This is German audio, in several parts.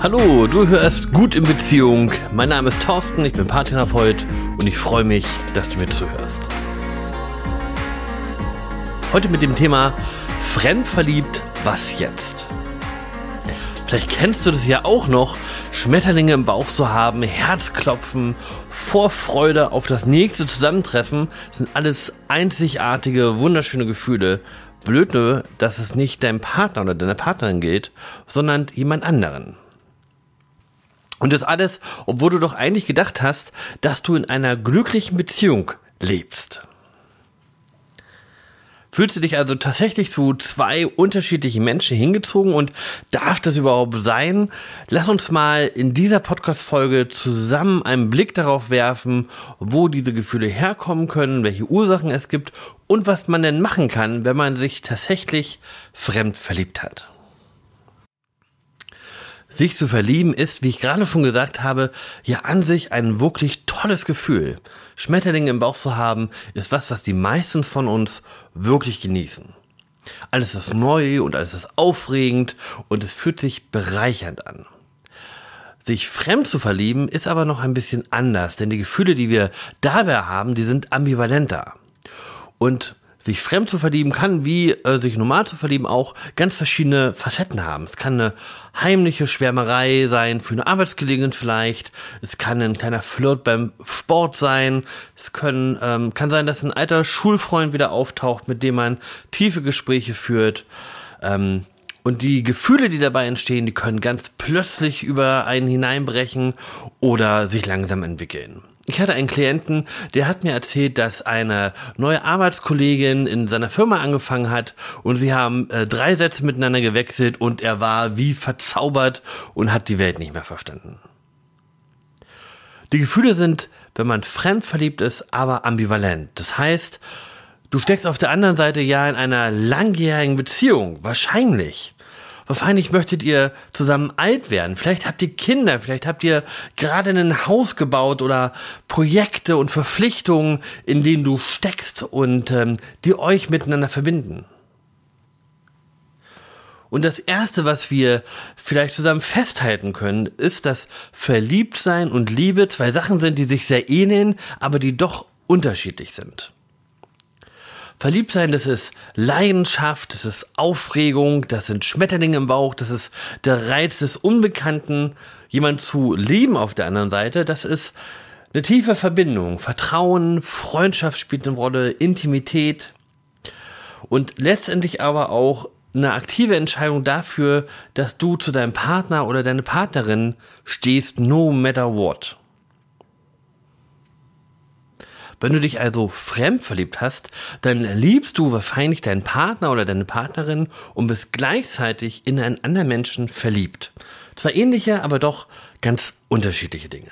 Hallo, du hörst gut in Beziehung. Mein Name ist Thorsten, ich bin Paartherapeut und ich freue mich, dass du mir zuhörst. Heute mit dem Thema Fremdverliebt, was jetzt? Vielleicht kennst du das ja auch noch, Schmetterlinge im Bauch zu haben, Herzklopfen, Vorfreude auf das nächste Zusammentreffen. Das sind alles einzigartige, wunderschöne Gefühle. Blöd nur, dass es nicht deinem Partner oder deiner Partnerin geht, sondern jemand anderen. Und das alles, obwohl du doch eigentlich gedacht hast, dass du in einer glücklichen Beziehung lebst. Fühlst du dich also tatsächlich zu zwei unterschiedlichen Menschen hingezogen und darf das überhaupt sein? Lass uns mal in dieser Podcast-Folge zusammen einen Blick darauf werfen, wo diese Gefühle herkommen können, welche Ursachen es gibt und was man denn machen kann, wenn man sich tatsächlich fremd verliebt hat. Sich zu verlieben ist, wie ich gerade schon gesagt habe, ja an sich ein wirklich tolles Gefühl. Schmetterlinge im Bauch zu haben, ist was, was die meisten von uns wirklich genießen. Alles ist neu und alles ist aufregend und es fühlt sich bereichernd an. Sich fremd zu verlieben ist aber noch ein bisschen anders, denn die Gefühle, die wir dabei haben, die sind ambivalenter. Und sich fremd zu verlieben kann, wie äh, sich normal zu verlieben, auch ganz verschiedene Facetten haben. Es kann eine heimliche Schwärmerei sein, für eine Arbeitsgelegenheit vielleicht. Es kann ein kleiner Flirt beim Sport sein. Es können, ähm, kann sein, dass ein alter Schulfreund wieder auftaucht, mit dem man tiefe Gespräche führt. Ähm, und die Gefühle, die dabei entstehen, die können ganz plötzlich über einen hineinbrechen oder sich langsam entwickeln. Ich hatte einen Klienten, der hat mir erzählt, dass eine neue Arbeitskollegin in seiner Firma angefangen hat und sie haben äh, drei Sätze miteinander gewechselt und er war wie verzaubert und hat die Welt nicht mehr verstanden. Die Gefühle sind, wenn man fremd verliebt ist, aber ambivalent. Das heißt, du steckst auf der anderen Seite ja in einer langjährigen Beziehung, wahrscheinlich. Wahrscheinlich möchtet ihr zusammen alt werden. Vielleicht habt ihr Kinder, vielleicht habt ihr gerade ein Haus gebaut oder Projekte und Verpflichtungen, in denen du steckst und ähm, die euch miteinander verbinden. Und das Erste, was wir vielleicht zusammen festhalten können, ist, dass Verliebtsein und Liebe zwei Sachen sind, die sich sehr ähneln, aber die doch unterschiedlich sind. Verliebt sein, das ist Leidenschaft, das ist Aufregung, das sind Schmetterlinge im Bauch, das ist der Reiz des Unbekannten. Jemand zu lieben auf der anderen Seite, das ist eine tiefe Verbindung. Vertrauen, Freundschaft spielt eine Rolle, Intimität und letztendlich aber auch eine aktive Entscheidung dafür, dass du zu deinem Partner oder deine Partnerin stehst, no matter what. Wenn du dich also fremd verliebt hast, dann liebst du wahrscheinlich deinen Partner oder deine Partnerin und bist gleichzeitig in einen anderen Menschen verliebt. Zwar ähnliche, aber doch ganz unterschiedliche Dinge.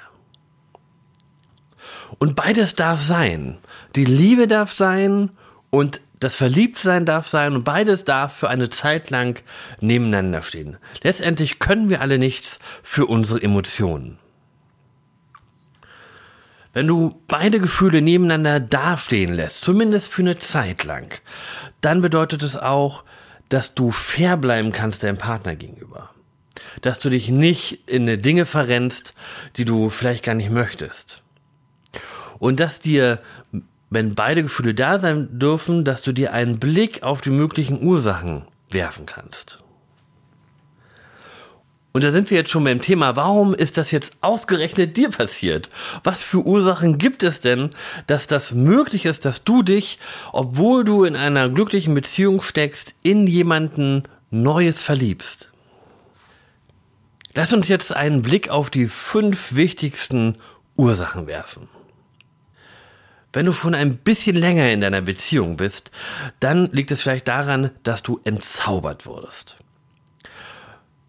Und beides darf sein. Die Liebe darf sein und das Verliebtsein darf sein und beides darf für eine Zeit lang nebeneinander stehen. Letztendlich können wir alle nichts für unsere Emotionen. Wenn du beide Gefühle nebeneinander dastehen lässt, zumindest für eine Zeit lang, dann bedeutet es auch, dass du fair bleiben kannst deinem Partner gegenüber. Dass du dich nicht in Dinge verrennst, die du vielleicht gar nicht möchtest. Und dass dir, wenn beide Gefühle da sein dürfen, dass du dir einen Blick auf die möglichen Ursachen werfen kannst. Und da sind wir jetzt schon beim Thema, warum ist das jetzt ausgerechnet dir passiert? Was für Ursachen gibt es denn, dass das möglich ist, dass du dich, obwohl du in einer glücklichen Beziehung steckst, in jemanden Neues verliebst? Lass uns jetzt einen Blick auf die fünf wichtigsten Ursachen werfen. Wenn du schon ein bisschen länger in deiner Beziehung bist, dann liegt es vielleicht daran, dass du entzaubert wurdest.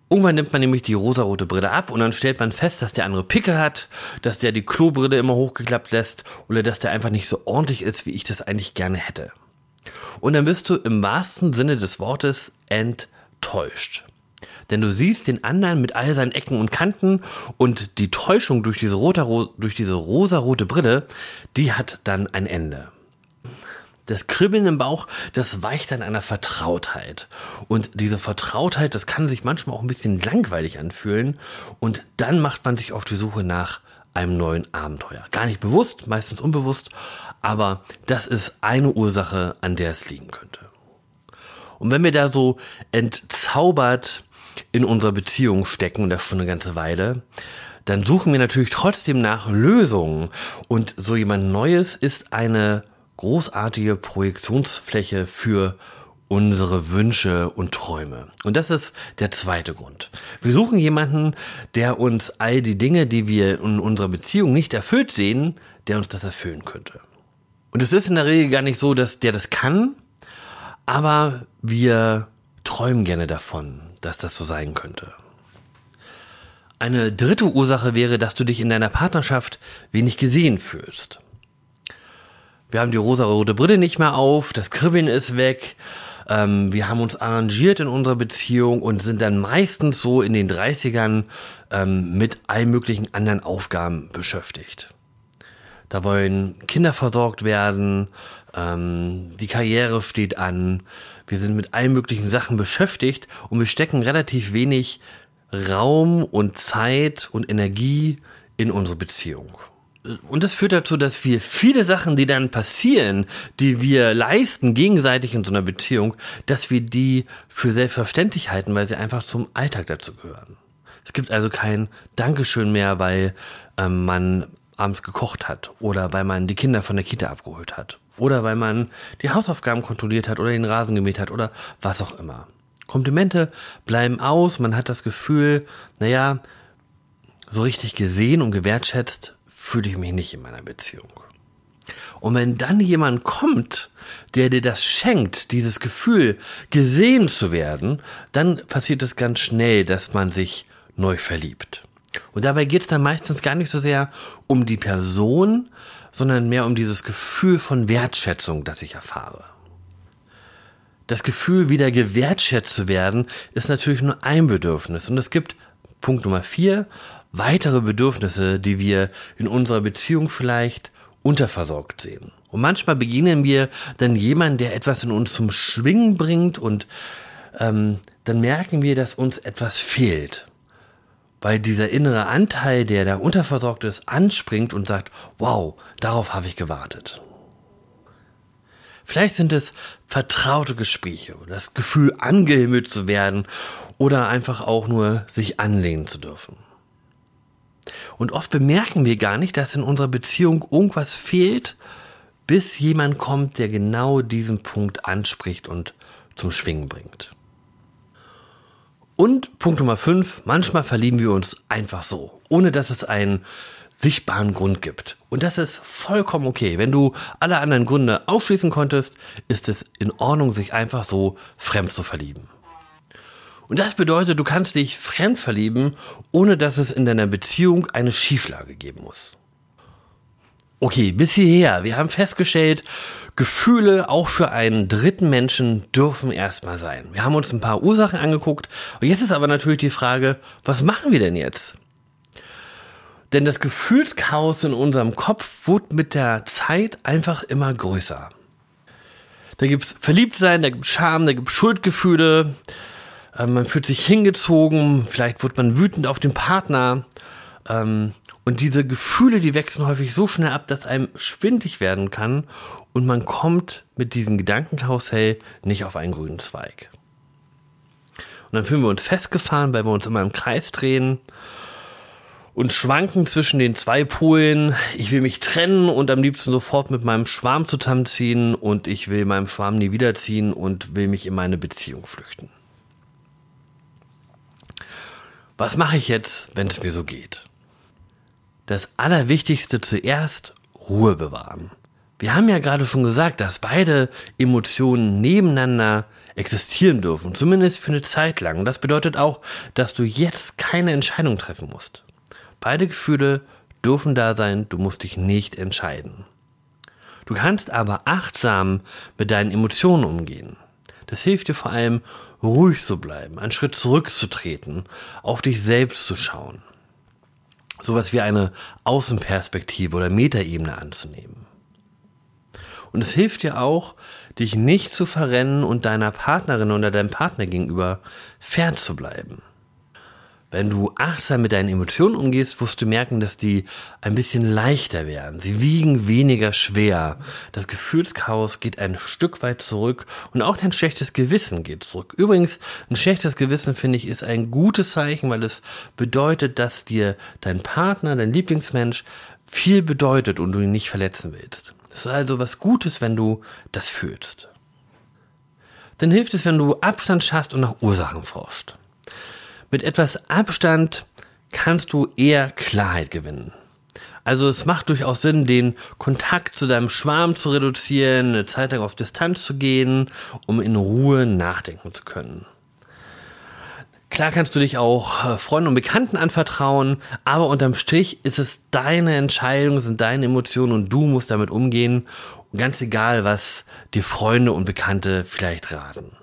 Irgendwann nimmt man nämlich die rosarote Brille ab und dann stellt man fest, dass der andere Pickel hat, dass der die Klobrille immer hochgeklappt lässt oder dass der einfach nicht so ordentlich ist, wie ich das eigentlich gerne hätte. Und dann bist du im wahrsten Sinne des Wortes enttäuscht. Denn du siehst den anderen mit all seinen Ecken und Kanten und die Täuschung durch diese, rote, durch diese rosarote Brille, die hat dann ein Ende. Das Kribbeln im Bauch, das weicht an einer Vertrautheit. Und diese Vertrautheit, das kann sich manchmal auch ein bisschen langweilig anfühlen. Und dann macht man sich auf die Suche nach einem neuen Abenteuer. Gar nicht bewusst, meistens unbewusst, aber das ist eine Ursache, an der es liegen könnte. Und wenn wir da so entzaubert in unserer Beziehung stecken, und das schon eine ganze Weile, dann suchen wir natürlich trotzdem nach Lösungen. Und so jemand Neues ist eine großartige Projektionsfläche für unsere Wünsche und Träume. Und das ist der zweite Grund. Wir suchen jemanden, der uns all die Dinge, die wir in unserer Beziehung nicht erfüllt sehen, der uns das erfüllen könnte. Und es ist in der Regel gar nicht so, dass der das kann, aber wir träumen gerne davon, dass das so sein könnte. Eine dritte Ursache wäre, dass du dich in deiner Partnerschaft wenig gesehen fühlst. Wir haben die rosa-rote Brille nicht mehr auf, das Kribbeln ist weg, ähm, wir haben uns arrangiert in unserer Beziehung und sind dann meistens so in den 30ern ähm, mit allen möglichen anderen Aufgaben beschäftigt. Da wollen Kinder versorgt werden, ähm, die Karriere steht an, wir sind mit allen möglichen Sachen beschäftigt und wir stecken relativ wenig Raum und Zeit und Energie in unsere Beziehung. Und das führt dazu, dass wir viele Sachen, die dann passieren, die wir leisten gegenseitig in so einer Beziehung, dass wir die für selbstverständlich halten, weil sie einfach zum Alltag dazu gehören. Es gibt also kein Dankeschön mehr, weil ähm, man abends gekocht hat oder weil man die Kinder von der Kita abgeholt hat oder weil man die Hausaufgaben kontrolliert hat oder den Rasen gemäht hat oder was auch immer. Komplimente bleiben aus, man hat das Gefühl, naja, so richtig gesehen und gewertschätzt fühle ich mich nicht in meiner Beziehung. Und wenn dann jemand kommt, der dir das schenkt, dieses Gefühl, gesehen zu werden, dann passiert es ganz schnell, dass man sich neu verliebt. Und dabei geht es dann meistens gar nicht so sehr um die Person, sondern mehr um dieses Gefühl von Wertschätzung, das ich erfahre. Das Gefühl, wieder gewertschätzt zu werden, ist natürlich nur ein Bedürfnis. Und es gibt, Punkt Nummer vier, weitere Bedürfnisse, die wir in unserer Beziehung vielleicht unterversorgt sehen. Und manchmal begegnen wir dann jemanden, der etwas in uns zum Schwingen bringt und ähm, dann merken wir, dass uns etwas fehlt weil dieser innere Anteil, der da unterversorgt ist, anspringt und sagt, wow, darauf habe ich gewartet. Vielleicht sind es vertraute Gespräche, das Gefühl, angehimmelt zu werden oder einfach auch nur sich anlehnen zu dürfen. Und oft bemerken wir gar nicht, dass in unserer Beziehung irgendwas fehlt, bis jemand kommt, der genau diesen Punkt anspricht und zum Schwingen bringt. Und Punkt Nummer 5, manchmal verlieben wir uns einfach so, ohne dass es einen sichtbaren Grund gibt. Und das ist vollkommen okay. Wenn du alle anderen Gründe ausschließen konntest, ist es in Ordnung, sich einfach so fremd zu verlieben. Und das bedeutet, du kannst dich fremd verlieben, ohne dass es in deiner Beziehung eine Schieflage geben muss. Okay, bis hierher. Wir haben festgestellt, Gefühle auch für einen dritten Menschen dürfen erstmal sein. Wir haben uns ein paar Ursachen angeguckt. Und jetzt ist aber natürlich die Frage, was machen wir denn jetzt? Denn das Gefühlschaos in unserem Kopf wird mit der Zeit einfach immer größer. Da gibt's Verliebtsein, da gibt's Scham, da gibt's Schuldgefühle. Ähm, man fühlt sich hingezogen, vielleicht wird man wütend auf den Partner. Ähm, und diese Gefühle, die wechseln häufig so schnell ab, dass einem schwindig werden kann und man kommt mit diesem Gedankenkarussell nicht auf einen grünen Zweig. Und dann fühlen wir uns festgefahren, weil wir uns immer im Kreis drehen und schwanken zwischen den zwei Polen. Ich will mich trennen und am liebsten sofort mit meinem Schwarm zusammenziehen und ich will meinem Schwarm nie wiederziehen und will mich in meine Beziehung flüchten. Was mache ich jetzt, wenn es mir so geht? das Allerwichtigste zuerst Ruhe bewahren. Wir haben ja gerade schon gesagt, dass beide Emotionen nebeneinander existieren dürfen, zumindest für eine Zeit lang. Und das bedeutet auch, dass du jetzt keine Entscheidung treffen musst. Beide Gefühle dürfen da sein, du musst dich nicht entscheiden. Du kannst aber achtsam mit deinen Emotionen umgehen. Das hilft dir vor allem, ruhig zu bleiben, einen Schritt zurückzutreten, auf dich selbst zu schauen sowas wie eine Außenperspektive oder Metaebene anzunehmen. Und es hilft dir auch, dich nicht zu verrennen und deiner Partnerin oder deinem Partner gegenüber fern zu bleiben. Wenn du achtsam mit deinen Emotionen umgehst, wirst du merken, dass die ein bisschen leichter werden. Sie wiegen weniger schwer. Das Gefühlschaos geht ein Stück weit zurück und auch dein schlechtes Gewissen geht zurück. Übrigens, ein schlechtes Gewissen finde ich ist ein gutes Zeichen, weil es bedeutet, dass dir dein Partner, dein Lieblingsmensch viel bedeutet und du ihn nicht verletzen willst. Es ist also was Gutes, wenn du das fühlst. Dann hilft es, wenn du Abstand schaffst und nach Ursachen forscht. Mit etwas Abstand kannst du eher Klarheit gewinnen. Also es macht durchaus Sinn, den Kontakt zu deinem Schwarm zu reduzieren, eine Zeit lang auf Distanz zu gehen, um in Ruhe nachdenken zu können. Klar kannst du dich auch äh, Freunden und Bekannten anvertrauen, aber unterm Strich ist es deine Entscheidung, sind deine Emotionen und du musst damit umgehen. Ganz egal, was dir Freunde und Bekannte vielleicht raten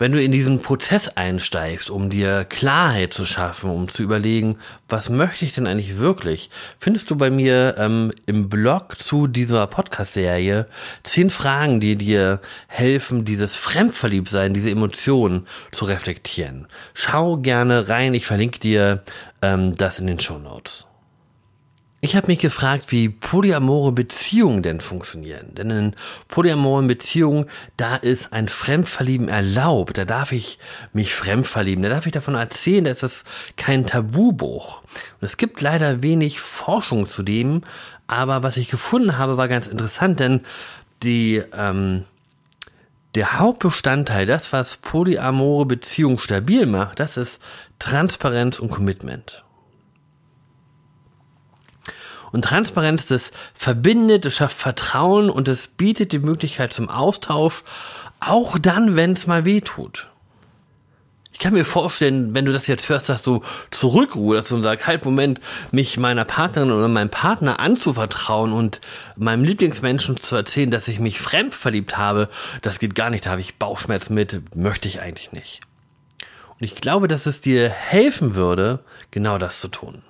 wenn du in diesen Prozess einsteigst, um dir Klarheit zu schaffen, um zu überlegen, was möchte ich denn eigentlich wirklich, findest du bei mir ähm, im Blog zu dieser Podcast-Serie zehn Fragen, die dir helfen, dieses Fremdverliebtsein, diese Emotionen zu reflektieren. Schau gerne rein, ich verlinke dir ähm, das in den Show Notes. Ich habe mich gefragt, wie polyamore Beziehungen denn funktionieren. Denn in polyamoren Beziehungen, da ist ein Fremdverlieben erlaubt. Da darf ich mich fremdverlieben. Da darf ich davon erzählen, da ist das kein Tabubruch. Und es gibt leider wenig Forschung zu dem. Aber was ich gefunden habe, war ganz interessant, denn die, ähm, der Hauptbestandteil, das, was polyamore Beziehungen stabil macht, das ist Transparenz und Commitment. Und Transparenz, das verbindet, es schafft Vertrauen und es bietet die Möglichkeit zum Austausch, auch dann, wenn es mal weh tut. Ich kann mir vorstellen, wenn du das jetzt hörst, dass du zurückruderst und sagst, halt Moment, mich meiner Partnerin oder meinem Partner anzuvertrauen und meinem Lieblingsmenschen zu erzählen, dass ich mich fremd verliebt habe, das geht gar nicht, da habe ich Bauchschmerz mit, möchte ich eigentlich nicht. Und ich glaube, dass es dir helfen würde, genau das zu tun.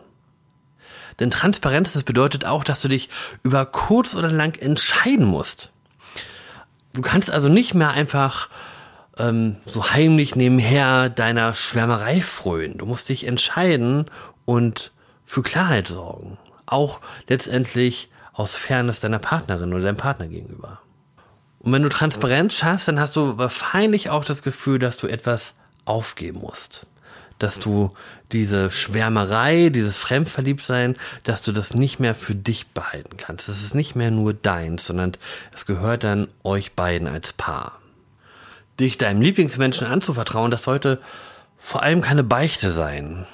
Denn Transparenz, das bedeutet auch, dass du dich über kurz oder lang entscheiden musst. Du kannst also nicht mehr einfach ähm, so heimlich nebenher deiner Schwärmerei frönen. Du musst dich entscheiden und für Klarheit sorgen. Auch letztendlich aus Fairness deiner Partnerin oder deinem Partner gegenüber. Und wenn du Transparenz schaffst, dann hast du wahrscheinlich auch das Gefühl, dass du etwas aufgeben musst dass du diese Schwärmerei, dieses Fremdverliebtsein, dass du das nicht mehr für dich behalten kannst. Das ist nicht mehr nur deins, sondern es gehört dann euch beiden als Paar. Dich deinem Lieblingsmenschen anzuvertrauen, das sollte vor allem keine Beichte sein.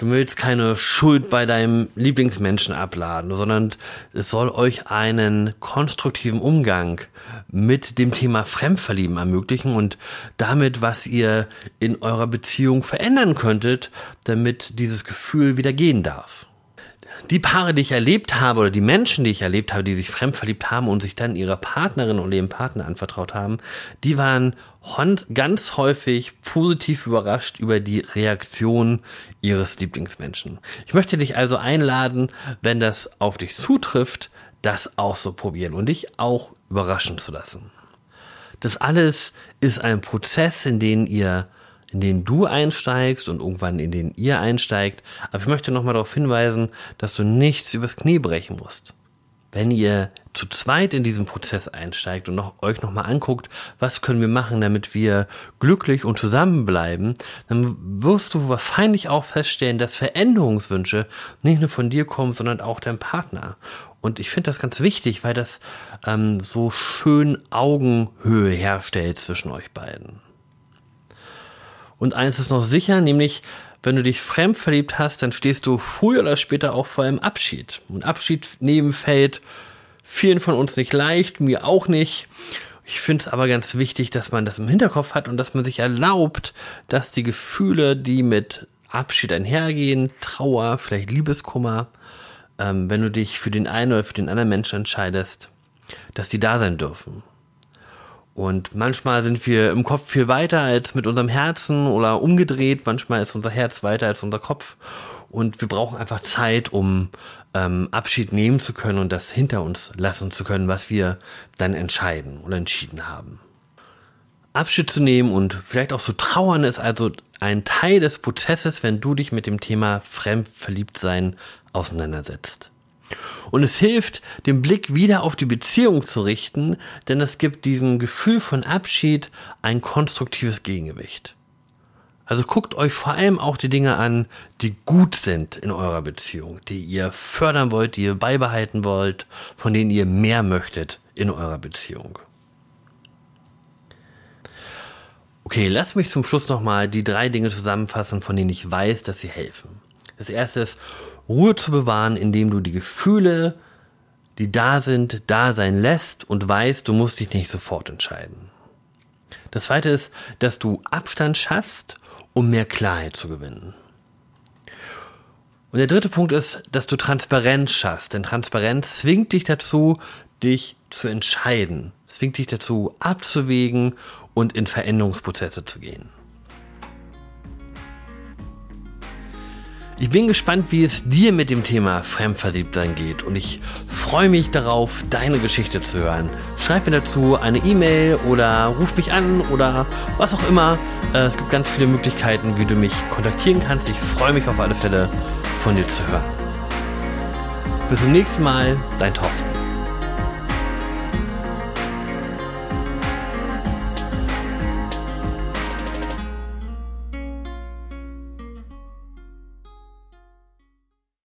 Du willst keine Schuld bei deinem Lieblingsmenschen abladen, sondern es soll euch einen konstruktiven Umgang mit dem Thema Fremdverlieben ermöglichen und damit, was ihr in eurer Beziehung verändern könntet, damit dieses Gefühl wieder gehen darf die Paare, die ich erlebt habe, oder die Menschen, die ich erlebt habe, die sich fremdverliebt haben und sich dann ihrer Partnerin oder ihrem Partner anvertraut haben, die waren ganz häufig positiv überrascht über die Reaktion ihres Lieblingsmenschen. Ich möchte dich also einladen, wenn das auf dich zutrifft, das auszuprobieren und dich auch überraschen zu lassen. Das alles ist ein Prozess, in den ihr in den du einsteigst und irgendwann in den ihr einsteigt. Aber ich möchte nochmal darauf hinweisen, dass du nichts übers Knie brechen musst. Wenn ihr zu zweit in diesen Prozess einsteigt und noch, euch nochmal anguckt, was können wir machen, damit wir glücklich und zusammenbleiben, dann wirst du wahrscheinlich auch feststellen, dass Veränderungswünsche nicht nur von dir kommen, sondern auch deinem Partner. Und ich finde das ganz wichtig, weil das ähm, so schön Augenhöhe herstellt zwischen euch beiden. Und eins ist noch sicher, nämlich wenn du dich fremd verliebt hast, dann stehst du früher oder später auch vor einem Abschied. Und Abschied nehmen fällt vielen von uns nicht leicht, mir auch nicht. Ich finde es aber ganz wichtig, dass man das im Hinterkopf hat und dass man sich erlaubt, dass die Gefühle, die mit Abschied einhergehen, Trauer, vielleicht Liebeskummer, ähm, wenn du dich für den einen oder für den anderen Menschen entscheidest, dass die da sein dürfen. Und manchmal sind wir im Kopf viel weiter als mit unserem Herzen oder umgedreht. Manchmal ist unser Herz weiter als unser Kopf. und wir brauchen einfach Zeit, um ähm, Abschied nehmen zu können und das hinter uns lassen zu können, was wir dann entscheiden oder entschieden haben. Abschied zu nehmen und vielleicht auch zu trauern ist also ein Teil des Prozesses, wenn du dich mit dem Thema Fremdverliebtsein auseinandersetzt. Und es hilft, den Blick wieder auf die Beziehung zu richten, denn es gibt diesem Gefühl von Abschied ein konstruktives Gegengewicht. Also guckt euch vor allem auch die Dinge an, die gut sind in eurer Beziehung, die ihr fördern wollt, die ihr beibehalten wollt, von denen ihr mehr möchtet in eurer Beziehung. Okay, lass mich zum Schluss nochmal die drei Dinge zusammenfassen, von denen ich weiß, dass sie helfen. Das erste ist, Ruhe zu bewahren, indem du die Gefühle, die da sind, da sein lässt und weißt, du musst dich nicht sofort entscheiden. Das zweite ist, dass du Abstand schaffst, um mehr Klarheit zu gewinnen. Und der dritte Punkt ist, dass du Transparenz schaffst, denn Transparenz zwingt dich dazu, dich zu entscheiden, zwingt dich dazu, abzuwägen und in Veränderungsprozesse zu gehen. Ich bin gespannt, wie es dir mit dem Thema Fremdverliebtsein geht und ich freue mich darauf, deine Geschichte zu hören. Schreib mir dazu eine E-Mail oder ruf mich an oder was auch immer. Äh, es gibt ganz viele Möglichkeiten, wie du mich kontaktieren kannst. Ich freue mich auf alle Fälle, von dir zu hören. Bis zum nächsten Mal, dein Thorsten.